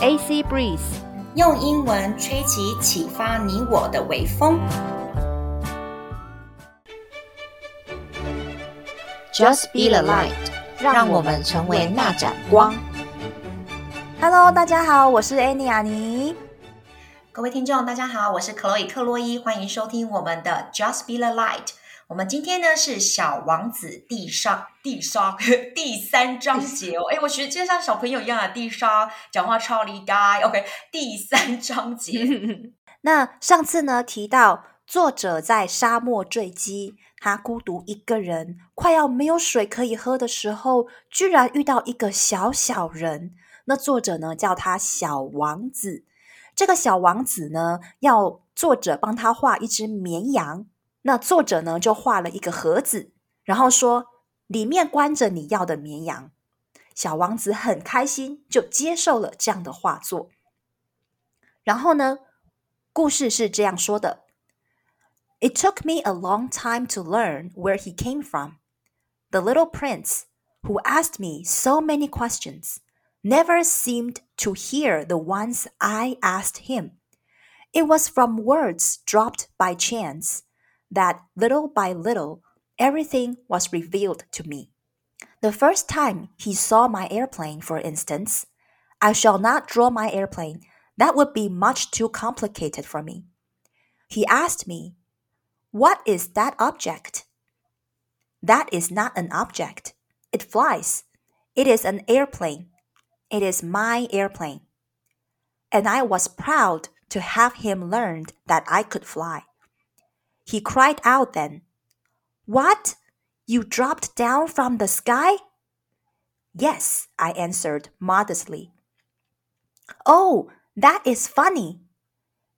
AC Breeze，用英文吹起启发你我的微风。Just be the light，让我们成为那盏光。Hello，大家好，我是 Annie 阿妮。各位听众，大家好，我是 Chloe 克洛伊，欢迎收听我们的 Just be the light。我们今天呢是小王子地上地沙第三章节哦，哎，我学就像小朋友一样啊，地沙讲话超厉害，OK，第三章节。那上次呢提到作者在沙漠坠机，他孤独一个人，快要没有水可以喝的时候，居然遇到一个小小人。那作者呢叫他小王子，这个小王子呢要作者帮他画一只绵羊。那作者呢，就画了一个盒子，然后说里面关着你要的绵羊。小王子很开心，就接受了这样的画作。然后呢，故事是这样说的：It took me a long time to learn where he came from. The little prince, who asked me so many questions, never seemed to hear the ones I asked him. It was from words dropped by chance. That little by little, everything was revealed to me. The first time he saw my airplane, for instance, I shall not draw my airplane. That would be much too complicated for me. He asked me, What is that object? That is not an object. It flies. It is an airplane. It is my airplane. And I was proud to have him learn that I could fly. He cried out then, What? You dropped down from the sky? Yes, I answered modestly. Oh, that is funny.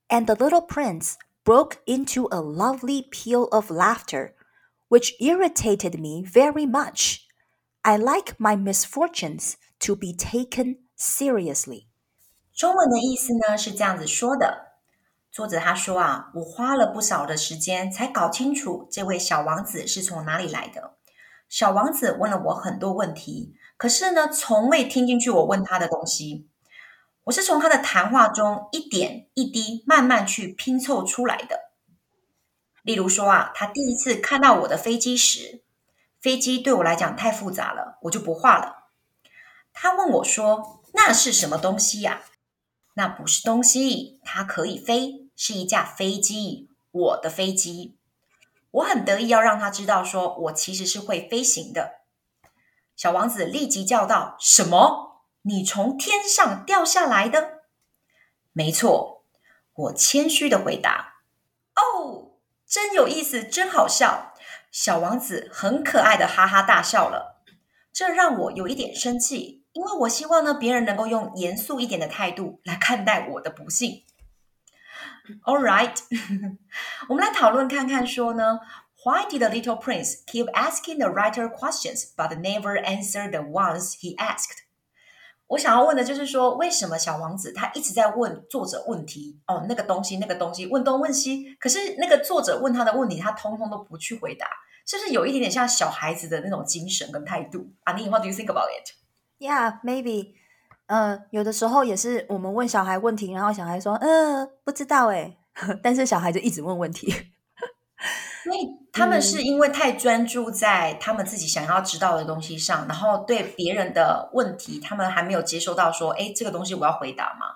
And the little prince broke into a lovely peal of laughter, which irritated me very much. I like my misfortunes to be taken seriously. 中文的意思呢是这样子说的。 作者他说啊，我花了不少的时间才搞清楚这位小王子是从哪里来的。小王子问了我很多问题，可是呢，从未听进去我问他的东西。我是从他的谈话中一点一滴慢慢去拼凑出来的。例如说啊，他第一次看到我的飞机时，飞机对我来讲太复杂了，我就不画了。他问我说：“那是什么东西呀？”那不是东西，它可以飞，是一架飞机，我的飞机。我很得意要让他知道，说我其实是会飞行的。小王子立即叫道：“什么？你从天上掉下来的？”没错，我谦虚的回答：“哦，真有意思，真好笑。”小王子很可爱的哈哈大笑了，这让我有一点生气。因为我希望呢，别人能够用严肃一点的态度来看待我的不幸。All right，我们来讨论看看，说呢，Why did the little prince keep asking the writer questions but never answer the ones he asked？我想要问的就是说，为什么小王子他一直在问作者问题？哦，那个东西，那个东西，问东问西，可是那个作者问他的问题，他通通都不去回答，是不是有一点点像小孩子的那种精神跟态度？Annie，What do you think about it？Yeah, maybe. 呃，有的时候也是我们问小孩问题，然后小孩说：“呃，不知道诶。”但是小孩就一直问问题。所以他们是因为太专注在他们自己想要知道的东西上，嗯、然后对别人的问题，他们还没有接收到说：“诶，这个东西我要回答吗？”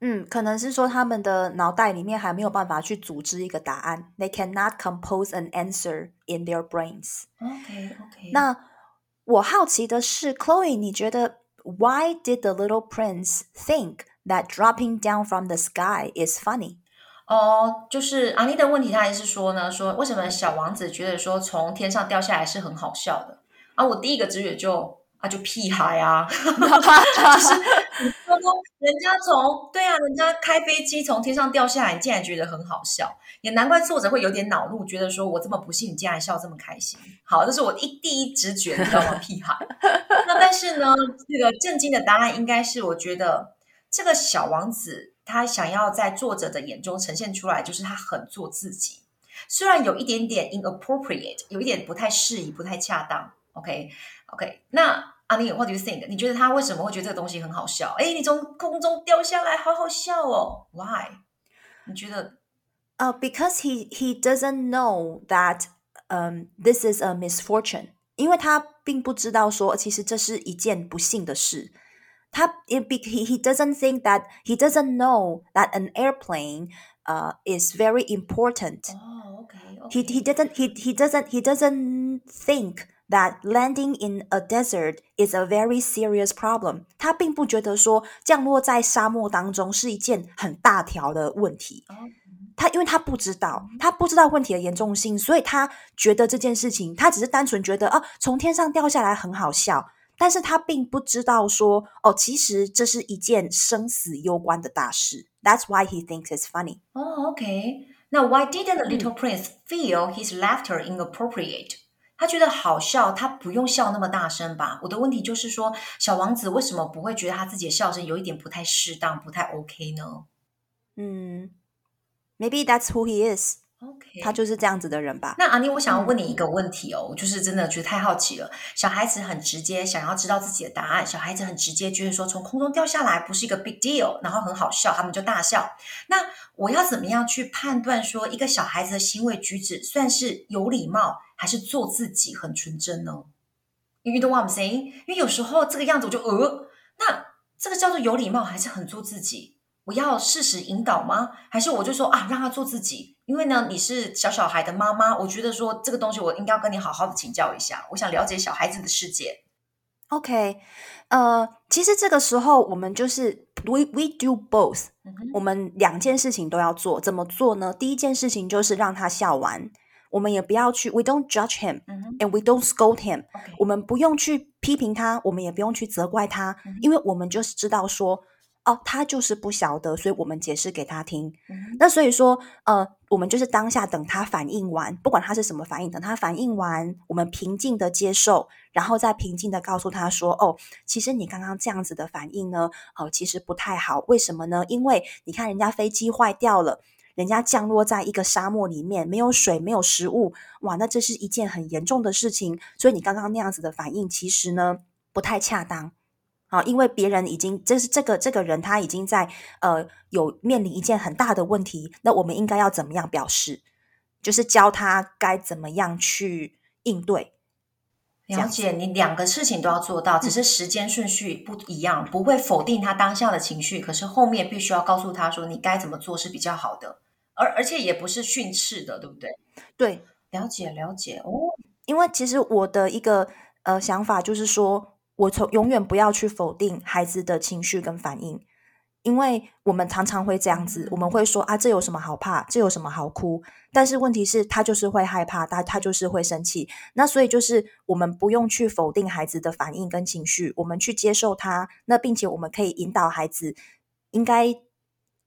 嗯，可能是说他们的脑袋里面还没有办法去组织一个答案。They cannot compose an answer in their brains. OK, OK. 那我好奇的是，Chloe，你觉得 Why did the little prince think that dropping down from the sky is funny？哦，就是阿妮的问题，他还是说呢，说为什么小王子觉得说从天上掉下来是很好笑的？啊，我第一个直觉就。啊，就屁孩啊！就是你说人家从对啊，人家开飞机从天上掉下来，你竟然觉得很好笑，也难怪作者会有点恼怒，觉得说我这么不幸，你竟然笑这么开心。好，这是我一第一直觉，你知道吗？屁孩。那但是呢，这个震惊的答案应该是，我觉得这个小王子他想要在作者的眼中呈现出来，就是他很做自己，虽然有一点点 inappropriate，有一点不太适宜，不太恰当。OK，OK，okay, okay, 那阿 尼，What do you think？你觉得他为什么会觉得这个东西很好笑？哎，你从空中掉下来，好好笑哦。Why？你觉得？呃、uh,，because he he doesn't know that um this is a misfortune，因为他并不知道说其实这是一件不幸的事。他 he he doesn't think that he doesn't know that an airplane uh is very important. Oh, okay. okay. He he didn't he he doesn't he doesn't think that landing in a desert is a very serious problem. 他并不觉得说降落在沙漠当中是一件很大条的问题。Okay. 他因为他不知道，他不知道问题的严重性，所以他觉得这件事情，他只是单纯觉得哦，从天上掉下来很好笑，但是他并不知道说哦，其实这是一件生死攸关的大事。That's why he thinks it's funny. Oh, okay. Now, why didn't the little prince feel his laughter inappropriate? 他觉得好笑，他不用笑那么大声吧？我的问题就是说，小王子为什么不会觉得他自己的笑声有一点不太适当，不太 OK 呢？嗯。Maybe that's who he is. OK，他就是这样子的人吧。那阿妮，我想要问你一个问题哦，我就是真的觉得太好奇了。小孩子很直接，想要知道自己的答案。小孩子很直接，觉得说从空中掉下来不是一个 big deal，然后很好笑，他们就大笑。那我要怎么样去判断说一个小孩子的行为举止算是有礼貌，还是做自己很纯真呢？You know what I'm saying？因为有时候这个样子我就呃，那这个叫做有礼貌，还是很做自己？我要适时引导吗？还是我就说啊，让他做自己？因为呢，你是小小孩的妈妈，我觉得说这个东西我应该要跟你好好的请教一下。我想了解小孩子的世界。OK，呃，其实这个时候我们就是 we we do both，嗯，我们两件事情都要做。怎么做呢？第一件事情就是让他笑完，我们也不要去，we don't judge him、嗯、and we don't scold him。我们不用去批评他，我们也不用去责怪他，嗯，因为我们就是知道说。哦，他就是不晓得，所以我们解释给他听。嗯、那所以说，呃，我们就是当下等他反应完，不管他是什么反应，等他反应完，我们平静的接受，然后再平静的告诉他说：“哦，其实你刚刚这样子的反应呢，哦，其实不太好。为什么呢？因为你看人家飞机坏掉了，人家降落在一个沙漠里面，没有水，没有食物，哇，那这是一件很严重的事情。所以你刚刚那样子的反应，其实呢，不太恰当。”啊，因为别人已经，就是这个这个人他已经在呃有面临一件很大的问题，那我们应该要怎么样表示？就是教他该怎么样去应对。了解，你两个事情都要做到，只是时间顺序不一样，不会否定他当下的情绪，可是后面必须要告诉他说你该怎么做是比较好的，而而且也不是训斥的，对不对？对，了解了解哦，因为其实我的一个呃想法就是说。我从永远不要去否定孩子的情绪跟反应，因为我们常常会这样子，我们会说啊，这有什么好怕？这有什么好哭？但是问题是，他就是会害怕，他他就是会生气。那所以就是我们不用去否定孩子的反应跟情绪，我们去接受他。那并且我们可以引导孩子应该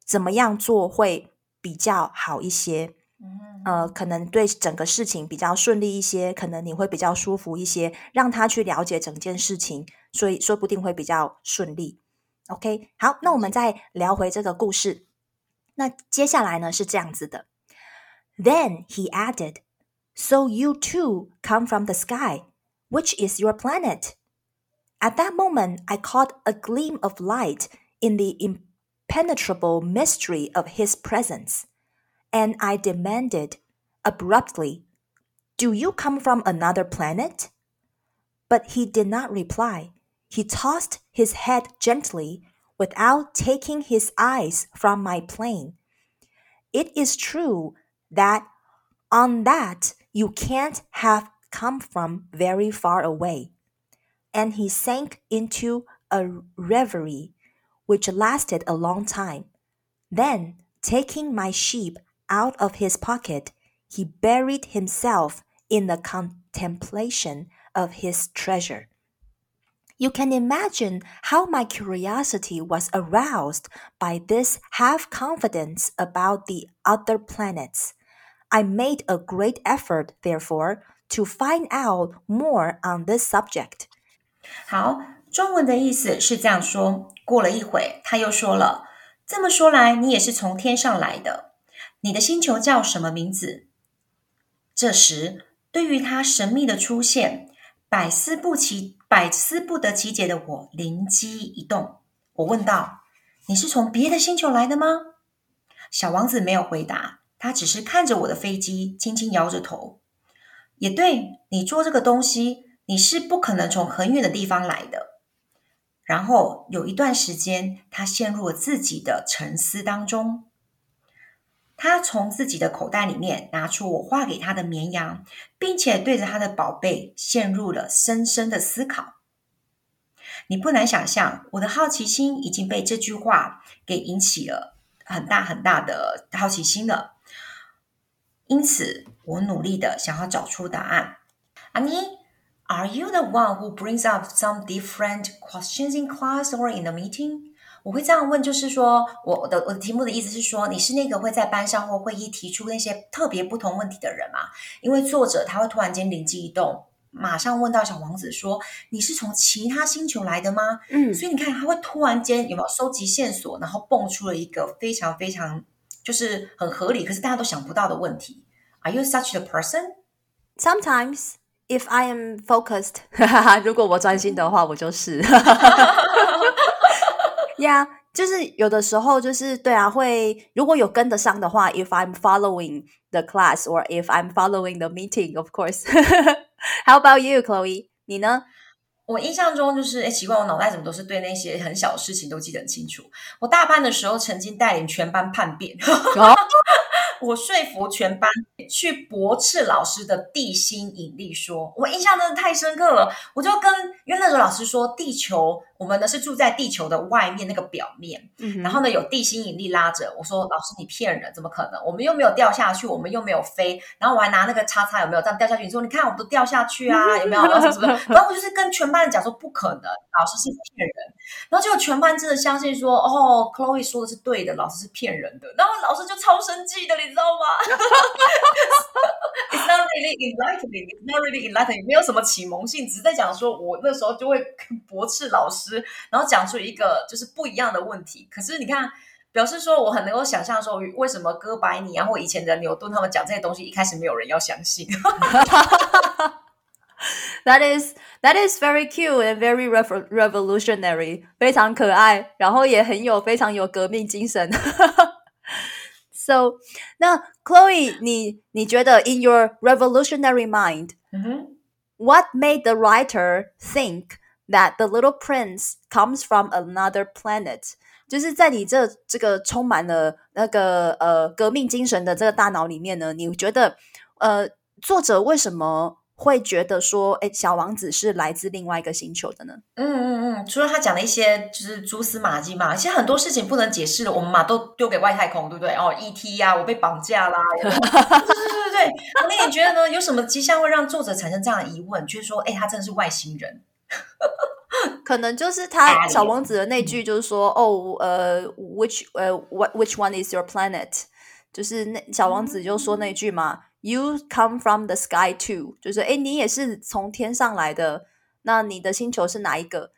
怎么样做会比较好一些。呃，可能对整个事情比较顺利一些，可能你会比较舒服一些，让他去了解整件事情，所以说不定会比较顺利。OK，好，那我们再聊回这个故事。那接下来呢是这样子的：Then he added, "So you too come from the sky. Which is your planet?" At that moment, I caught a gleam of light in the impenetrable mystery of his presence. And I demanded abruptly, Do you come from another planet? But he did not reply. He tossed his head gently without taking his eyes from my plane. It is true that on that you can't have come from very far away. And he sank into a reverie which lasted a long time. Then, taking my sheep out of his pocket, he buried himself in the contemplation of his treasure. You can imagine how my curiosity was aroused by this half confidence about the other planets. I made a great effort, therefore, to find out more on this subject. 好，中文的意思是这样说。过了一会，他又说了：“这么说来，你也是从天上来的。” ”你的星球叫什么名字？这时，对于他神秘的出现，百思不其百思不得其解的我灵机一动，我问道：“你是从别的星球来的吗？”小王子没有回答，他只是看着我的飞机，轻轻摇着头。也对，你做这个东西，你是不可能从很远的地方来的。然后有一段时间，他陷入了自己的沉思当中。他从自己的口袋里面拿出我画给他的绵羊，并且对着他的宝贝陷入了深深的思考。你不难想象，我的好奇心已经被这句话给引起了很大很大的好奇心了。因此，我努力的想要找出答案。阿妮 are you the one who brings up some different questions in class or in the meeting? 我会这样问，就是说，我的我的题目的意思是说，你是那个会在班上或会议提出那些特别不同问题的人吗？因为作者他会突然间灵机一动，马上问到小王子说：“你是从其他星球来的吗？”嗯，所以你看，他会突然间有没有收集线索，然后蹦出了一个非常非常就是很合理，可是大家都想不到的问题。Are you such a person? Sometimes, if I am focused，如果我专心的话，我就是。呀，yeah, 就是有的时候就是对啊，会如果有跟得上的话，if I'm following the class or if I'm following the meeting, of course. How about you, Chloe？你呢？我印象中就是，哎，奇怪，我脑袋怎么都是对那些很小的事情都记得很清楚。我大班的时候曾经带领全班叛变。Oh? 我说服全班去驳斥老师的地心引力说，我印象真的太深刻了。我就跟因为那时候老师说，地球我们呢是住在地球的外面那个表面，嗯、然后呢有地心引力拉着。我说老师你骗人，怎么可能？我们又没有掉下去，我们又没有飞。然后我还拿那个叉叉有没有这样掉下去？你说你看我们都掉下去啊，有没有？然后什么？然后我就是跟全班人讲说不可能，老师是骗人。然后结果全班真的相信说，哦，Chloe 说的是对的，老师是骗人的。然后老师就超生气的，你知道吗？It's not really enlightening. It's not really enlightening. 没有什么启蒙性，只是在讲说，我那时候就会 驳斥老师，然后讲出一个就是不一样的问题。可是你看，表示说我很能够想象说，为什么哥白尼啊或以前的牛顿他们讲这些东西，一开始没有人要相信。 That is that is very cute and very revolutionary，非常可爱，然后也很有非常有革命精神。 So，那 Chloe，你你觉得 in your revolutionary mind，what made the writer think that the little prince comes from another planet？就是在你这这个充满了那个呃革命精神的这个大脑里面呢，你觉得呃作者为什么？会觉得说，哎，小王子是来自另外一个星球的呢？嗯嗯嗯，除了他讲的一些就是蛛丝马迹嘛，其实很多事情不能解释的，我们嘛都丢给外太空，对不对？哦，ET 呀、啊，我被绑架啦，对对对对对。那你觉得呢？有什么迹象会让作者产生这样的疑问？就是说，哎，他真的是外星人？可能就是他小王子的那句，就是说，嗯、哦，呃，which 呃，what which one is your planet？就是那小王子就说那句嘛。嗯 You come from the sky too，就是哎，你也是从天上来的。那你的星球是哪一个？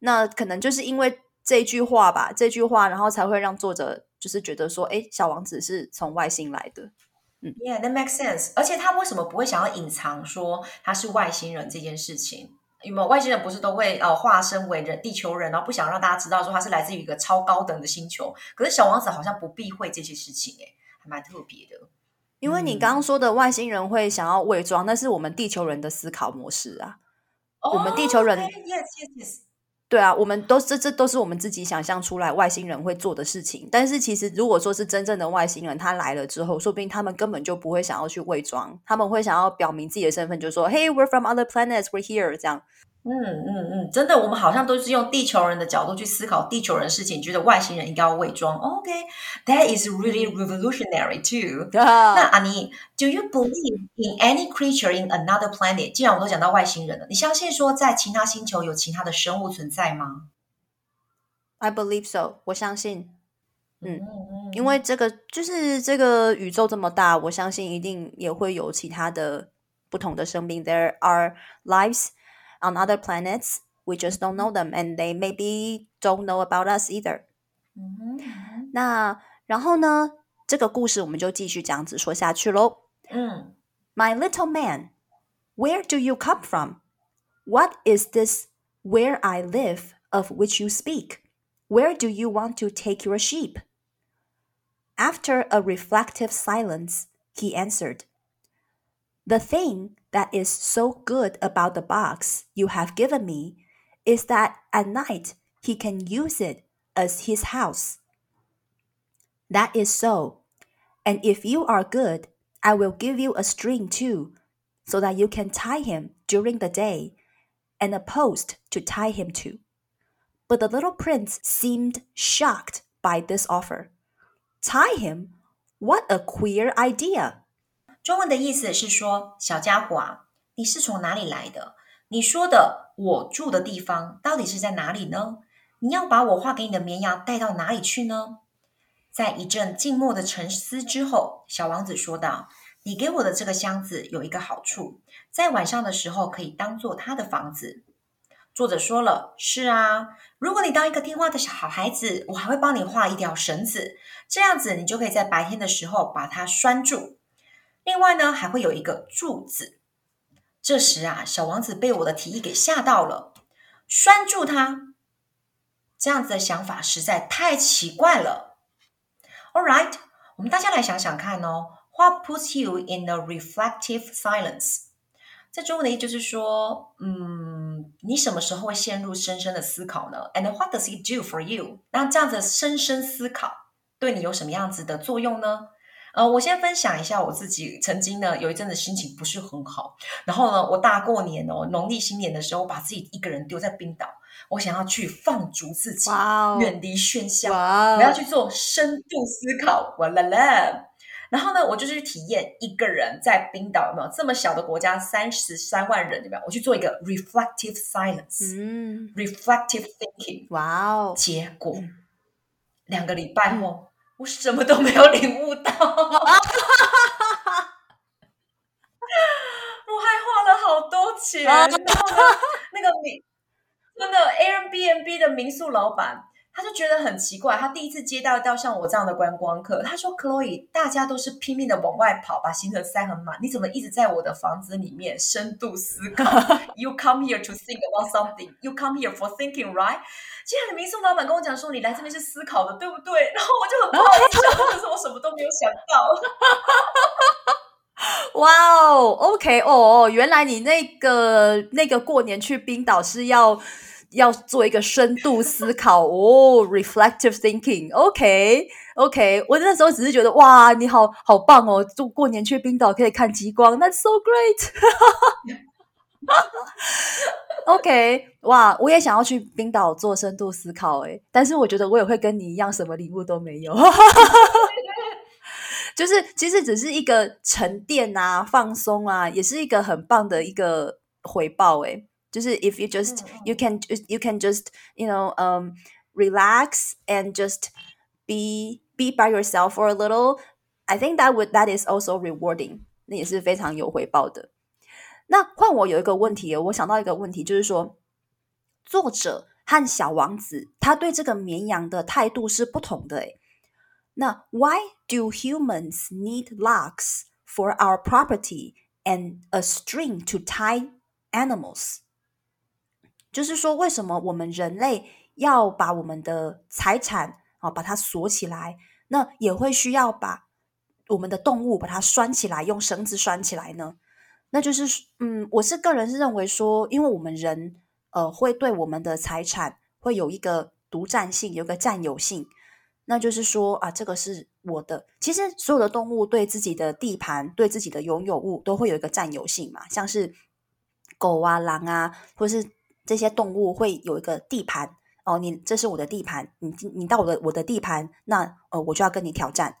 那可能就是因为这句话吧，这句话，然后才会让作者就是觉得说，哎，小王子是从外星来的。嗯，Yeah，that makes sense。而且他为什么不会想要隐藏说他是外星人这件事情？有没有外星人不是都会呃化身为人地球人，然后不想让大家知道说他是来自于一个超高等的星球？可是小王子好像不避讳这些事情，哎，还蛮特别的。因为你刚刚说的外星人会想要伪装，那是我们地球人的思考模式啊。Oh, 我们地球人，yes, yes, yes. 对啊，我们都这这都是我们自己想象出来外星人会做的事情。但是其实如果说是真正的外星人，他来了之后，说不定他们根本就不会想要去伪装，他们会想要表明自己的身份，就说，Hey, we're from other planets, we're here，这样。嗯嗯嗯，真的，我们好像都是用地球人的角度去思考地球人的事情，觉得外星人应该要伪装。OK，that is really revolutionary too。那阿尼，Do you believe in any creature in another planet？既然我都讲到外星人了，你相信说在其他星球有其他的生物存在吗？I believe so。我相信。嗯，因为这个就是这个宇宙这么大，我相信一定也会有其他的不同的生命。There are lives。On other planets, we just don't know them, and they maybe don't know about us either. 嗯哼，那然后呢？这个故事我们就继续这样子说下去喽。嗯，My little man, where do you come from? What is this Where I live, of which you speak. Where do you want to take your sheep? After a reflective silence, he answered, The thing that is so good about the box you have given me is that at night he can use it as his house. That is so. And if you are good, I will give you a string too, so that you can tie him during the day, and a post to tie him to. But the little prince seemed shocked by this offer. Tie him? What a queer idea! 中文的意思是说，小家伙啊，你是从哪里来的？你说的我住的地方到底是在哪里呢？你要把我画给你的绵羊带到哪里去呢？在一阵静默的沉思之后，小王子说道：“你给我的这个箱子有一个好处，在晚上的时候可以当做他的房子。”作者说了：“是啊，如果你当一个听话的小好孩子，我还会帮你画一条绳子，这样子你就可以在白天的时候把它拴住。另外呢，还会有一个柱子。”这时啊，小王子被我的提议给吓到了，拴住他，这样子的想法实在太奇怪了。All right，我们大家来想想看哦。What puts you in a reflective silence？在中文的意思就是说，嗯，你什么时候会陷入深深的思考呢？And what does it do for you？那这样子深深思考对你有什么样子的作用呢？呃，我先分享一下我自己曾经呢有一阵子心情不是很好，然后呢，我大过年哦，农历新年的时候，我把自己一个人丢在冰岛。我想要去放逐自己，wow, 远离喧嚣。Wow. 我要去做深度思考，哇啦啦！然后呢，我就去体验一个人在冰岛，有没有这么小的国家，三十三万人，有没有？我去做一个 reflective silence，嗯，reflective thinking。哇哦！结果、嗯、两个礼拜后，我什么都没有领悟到，我还花了好多钱。然后呢，那个民。真的，Airbnb 的民宿老板，他就觉得很奇怪。他第一次接到到像我这样的观光客，他说：“Chloe，大家都是拼命的往外跑，把行程塞很满，你怎么一直在我的房子里面深度思考？You come here to think about something. You come here for thinking, right？” 接下来民宿老板跟我讲说：“你来这边是思考的，对不对？”然后我就很不好意思，可是我什么都没有想到。哇哦，OK，哦，原来你那个那个过年去冰岛是要。要做一个深度思考哦，reflective thinking。OK，OK 我那时候只是觉得哇，你好好棒哦，就过年去冰岛可以看极光，That's so great，OK，哇，我也想要去冰岛做深度思考诶，但是我觉得我也会跟你一样，什么礼物都没有，就是其实只是一个沉淀啊，放松啊，也是一个很棒的一个回报诶。就是 if you just you can you can just you know um relax and just be be by yourself for a little I think that would that is also rewarding 那也是非常有回报的。那换我有一个问题，我想到一个问题，就是说作者和小王子他对这个绵羊的态度是不同的。诶，那 Why do humans need locks for our property and a string to tie animals? 就是说，为什么我们人类要把我们的财产啊，把它锁起来？那也会需要把我们的动物把它拴起来，用绳子拴起来呢？那就是，嗯，我是个人是认为说，因为我们人呃会对我们的财产会有一个独占性，有一个占有性。那就是说啊，这个是我的。其实所有的动物对自己的地盘、对自己的拥有物都会有一个占有性嘛，像是狗啊、狼啊，或是。这些动物会有一个地盘哦，你这是我的地盘，你你到我的我的地盘，那呃我就要跟你挑战，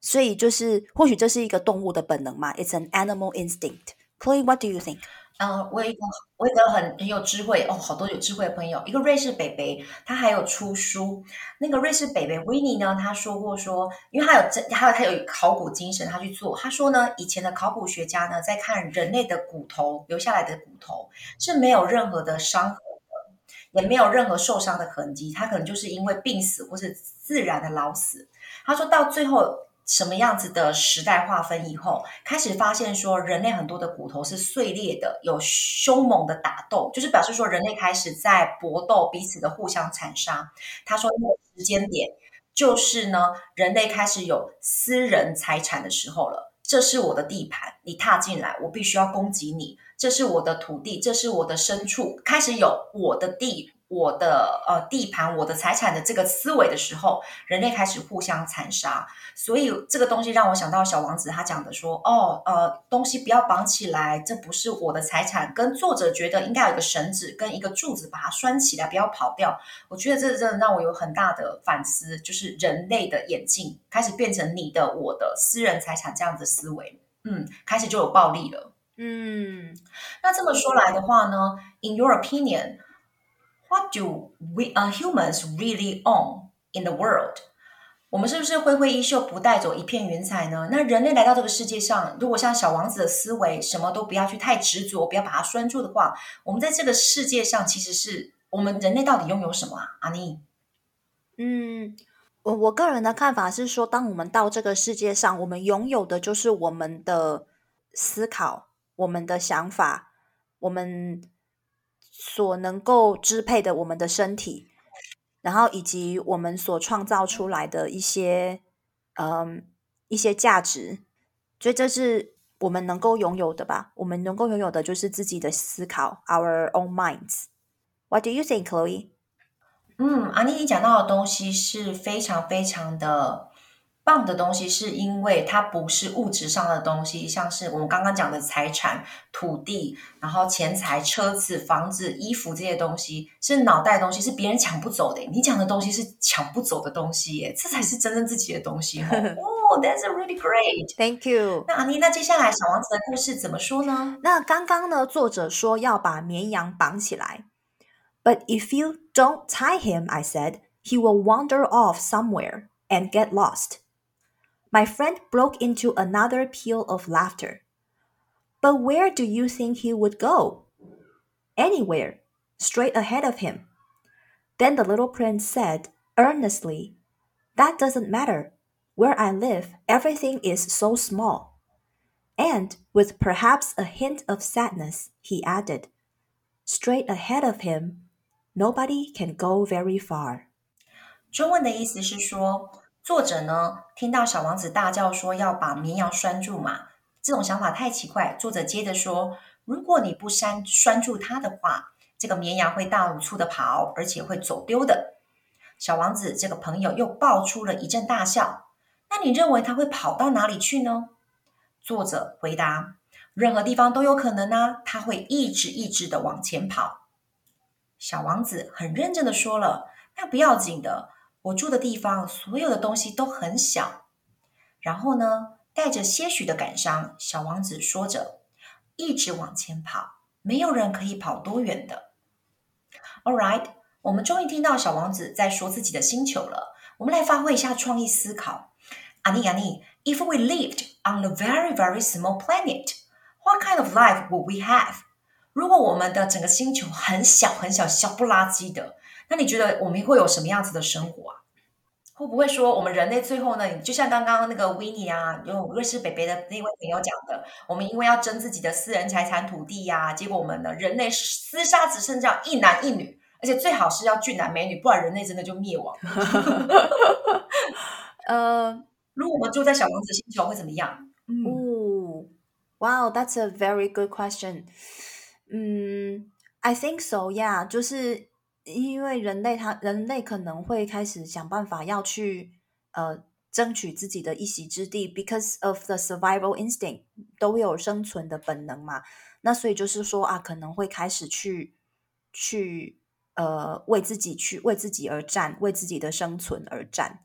所以就是或许这是一个动物的本能嘛，It's an animal instinct. Chloe, what do you think? 嗯，我有一个我有一个很很有智慧哦，好多有智慧的朋友，一个瑞士北北，他还有出书。那个瑞士北北维尼呢，他说过说，因为他有这，还有他有考古精神，他去做。他说呢，以前的考古学家呢，在看人类的骨头留下来的骨头是没有任何的伤痕的，也没有任何受伤的痕迹，他可能就是因为病死或是自然的老死。他说到最后。什么样子的时代划分以后，开始发现说人类很多的骨头是碎裂的，有凶猛的打斗，就是表示说人类开始在搏斗，彼此的互相残杀。他说那个时间点就是呢，人类开始有私人财产的时候了。这是我的地盘，你踏进来，我必须要攻击你。这是我的土地，这是我的牲畜，开始有我的地。我的呃地盘，我的财产的这个思维的时候，人类开始互相残杀，所以这个东西让我想到小王子他讲的说，哦呃东西不要绑起来，这不是我的财产，跟作者觉得应该有个绳子跟一个柱子把它拴起来，不要跑掉。我觉得这真的让我有很大的反思，就是人类的演进开始变成你的我的私人财产这样子的思维，嗯，开始就有暴力了，嗯，那这么说来的话呢，In your What do we, uh, humans really own in the world？我们是不是挥挥衣袖不带走一片云彩呢？那人类来到这个世界上，如果像小王子的思维，什么都不要去太执着，不要把它拴住的话，我们在这个世界上，其实是我们人类到底拥有什么啊？阿妮，嗯，我我个人的看法是说，当我们到这个世界上，我们拥有的就是我们的思考，我们的想法，我们。所能够支配的我们的身体，然后以及我们所创造出来的一些，嗯，一些价值，所以这是我们能够拥有的吧？我们能够拥有的就是自己的思考，our own minds. What do you think, Chloe? 嗯，阿妮，你讲到的东西是非常非常的。棒的东西是因为它不是物质上的东西，像是我们刚刚讲的财产、土地，然后钱财、车子、房子、衣服这些东西，是脑袋的东西，是别人抢不走的。你讲的东西是抢不走的东西耶，这才是真正自己的东西。哦、oh,，That's really great. Thank you. 那阿妮，那接下来小王子的故事怎么说呢？那刚刚呢，作者说要把绵羊绑起来，But if you don't tie him, I said, he will wander off somewhere and get lost. My friend broke into another peal of laughter. But where do you think he would go? Anywhere, straight ahead of him. Then the little prince said earnestly, That doesn't matter. Where I live, everything is so small. And with perhaps a hint of sadness, he added, Straight ahead of him, nobody can go very far. 中文的意思是说。 作者呢，听到小王子大叫说要把绵羊拴住嘛，这种想法太奇怪。作者接着说，如果你不拴拴住它的话，这个绵羊会大五处的跑，而且会走丢的。小王子这个朋友又爆出了一阵大笑。那你认为他会跑到哪里去呢？作者回答，任何地方都有可能啊，他会一直一直的往前跑。小王子很认真的说了，那不要紧的。我住的地方，所有的东西都很小。然后呢，带着些许的感伤，小王子说着，一直往前跑，没有人可以跑多远的。All right，我们终于听到小王子在说自己的星球了。我们来发挥一下创意思考。阿尼阿尼，If we lived on a very very small planet, what kind of life would we have？如果我们的整个星球很小很小，小不拉几的。那你觉得我们会有什么样子的生活啊？会不会说我们人类最后呢？就像刚刚那个维尼啊，有瑞士北北的那位朋友讲的，我们因为要争自己的私人财产土地呀、啊，结果我们的人类厮杀只剩这样一男一女，而且最好是要俊男美女，不然人类真的就灭亡。呃，如果我们住在小王子星球会怎么样？嗯、哦，Wow, that's a very good question. 嗯，I think so. Yeah，就是。因为人类他人类可能会开始想办法要去呃争取自己的一席之地，because of the survival instinct 都有生存的本能嘛。那所以就是说啊，可能会开始去去呃为自己去为自己而战，为自己的生存而战。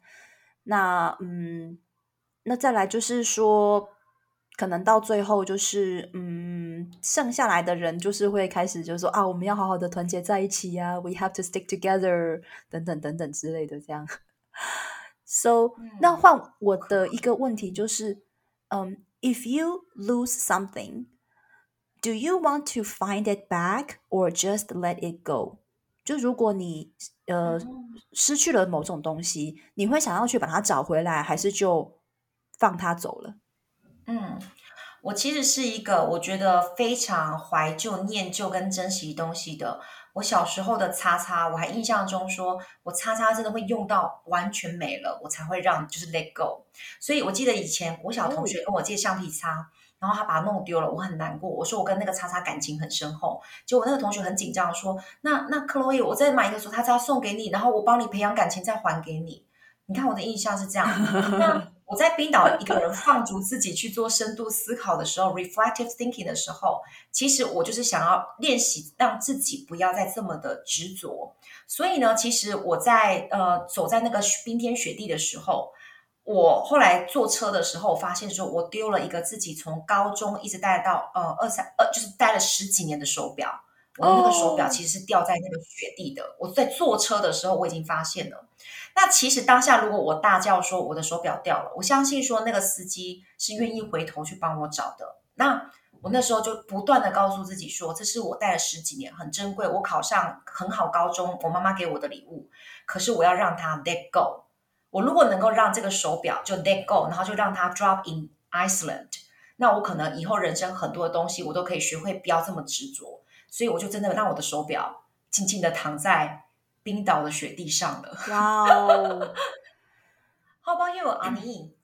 那嗯，那再来就是说。可能到最后就是，嗯，剩下来的人就是会开始就是说啊，我们要好好的团结在一起呀，We have to stick together，等等等等之类的这样。So，那换我的一个问题就是，嗯，If you lose something，do you want to find it back or just let it go？就如果你呃失去了某种东西，你会想要去把它找回来，还是就？放它走了？嗯，我其实是一个我觉得非常怀旧、念旧跟珍惜东西的。我小时候的叉叉，我还印象中说，我叉叉真的会用到完全没了，我才会让就是 let go。所以我记得以前我小同学跟我借橡皮擦，哦、然后他把它弄丢了，我很难过。我说我跟那个叉叉感情很深厚，结果那个同学很紧张说，那那克洛伊，我再买一个手叉叉送给你，然后我帮你培养感情再还给你。你看我的印象是这样。那我在冰岛一个人放逐自己去做深度思考的时候，reflective thinking 的时候，其实我就是想要练习让自己不要再这么的执着。所以呢，其实我在呃走在那个冰天雪地的时候，我后来坐车的时候，我发现说我丢了一个自己从高中一直戴到呃二三呃就是戴了十几年的手表。我的那个手表其实是掉在那个雪地的。我在坐车的时候，我已经发现了。那其实当下，如果我大叫说我的手表掉了，我相信说那个司机是愿意回头去帮我找的。那我那时候就不断的告诉自己说，这是我戴了十几年，很珍贵。我考上很好高中，我妈妈给我的礼物。可是我要让它 let go。我如果能够让这个手表就 let go，然后就让它 drop in Iceland，那我可能以后人生很多的东西，我都可以学会不要这么执着。所以我就真的让我的手表静静的躺在冰岛的雪地上了。哇哦！How about you, 阿尼？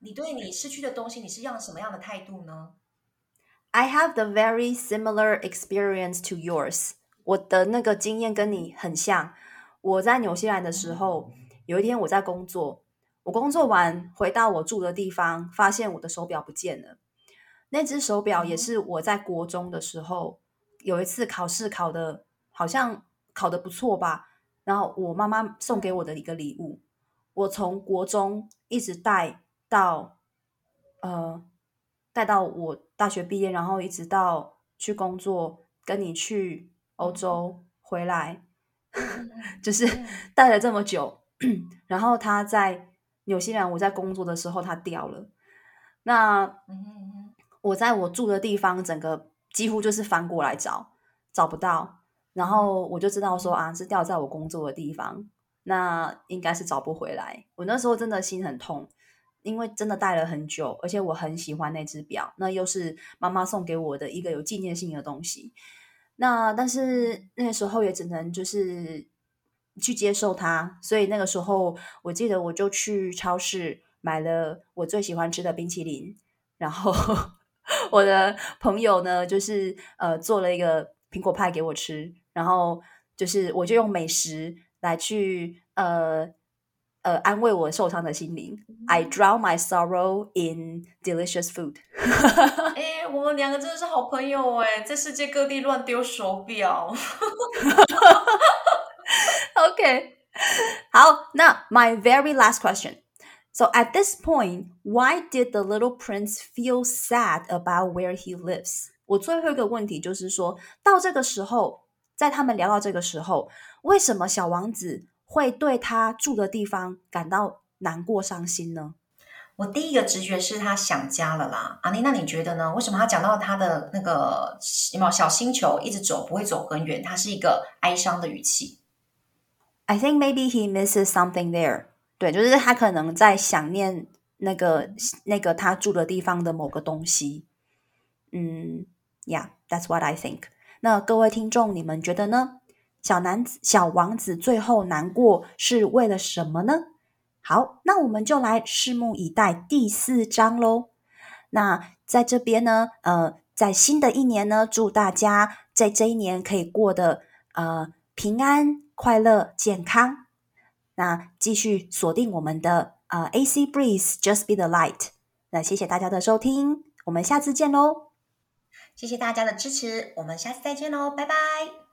你对你失去的东西，你是用什么样的态度呢？I have the very similar experience to yours。我的那个经验跟你很像。我在纽西兰的时候，有一天我在工作，我工作完回到我住的地方，发现我的手表不见了。那只手表也是我在国中的时候。有一次考试考的，好像考的不错吧。然后我妈妈送给我的一个礼物，我从国中一直带到，呃，带到我大学毕业，然后一直到去工作，跟你去欧洲回来，就是 带了这么久。然后他在纽西兰，我在工作的时候他掉了。那我在我住的地方，整个。几乎就是翻过来找，找不到，然后我就知道说啊，是掉在我工作的地方，那应该是找不回来。我那时候真的心很痛，因为真的戴了很久，而且我很喜欢那只表，那又是妈妈送给我的一个有纪念性的东西。那但是那个时候也只能就是去接受它，所以那个时候我记得我就去超市买了我最喜欢吃的冰淇淋，然后。我的朋友呢，就是呃做了一个苹果派给我吃，然后就是我就用美食来去呃呃安慰我受伤的心灵。I drown my sorrow in delicious food。哎，我们两个真的是好朋友哎，在世界各地乱丢手表。 OK，好，那 my very last question。So at this point, why did the little prince feel sad about where he lives? 我最后一个问题就是说，到这个时候， 在他们聊到这个时候，为什么小王子会对他住的地方感到难过、伤心呢？我第一个直觉是他想家了啦。阿妮，那你觉得呢？为什么他讲到他的那个有没有小星球一直走不会走很远？他是一个哀伤的语气。I think maybe he misses something there. 对，就是他可能在想念那个那个他住的地方的某个东西。嗯，Yeah，that's what I think。那各位听众，你们觉得呢？小男子、小王子最后难过是为了什么呢？好，那我们就来拭目以待第四章喽。那在这边呢，呃，在新的一年呢，祝大家在这一年可以过得呃平安、快乐、健康。那继续锁定我们的呃 AC Breeze Just Be the Light。那谢谢大家的收听，我们下次见喽！谢谢大家的支持，我们下次再见喽，拜拜。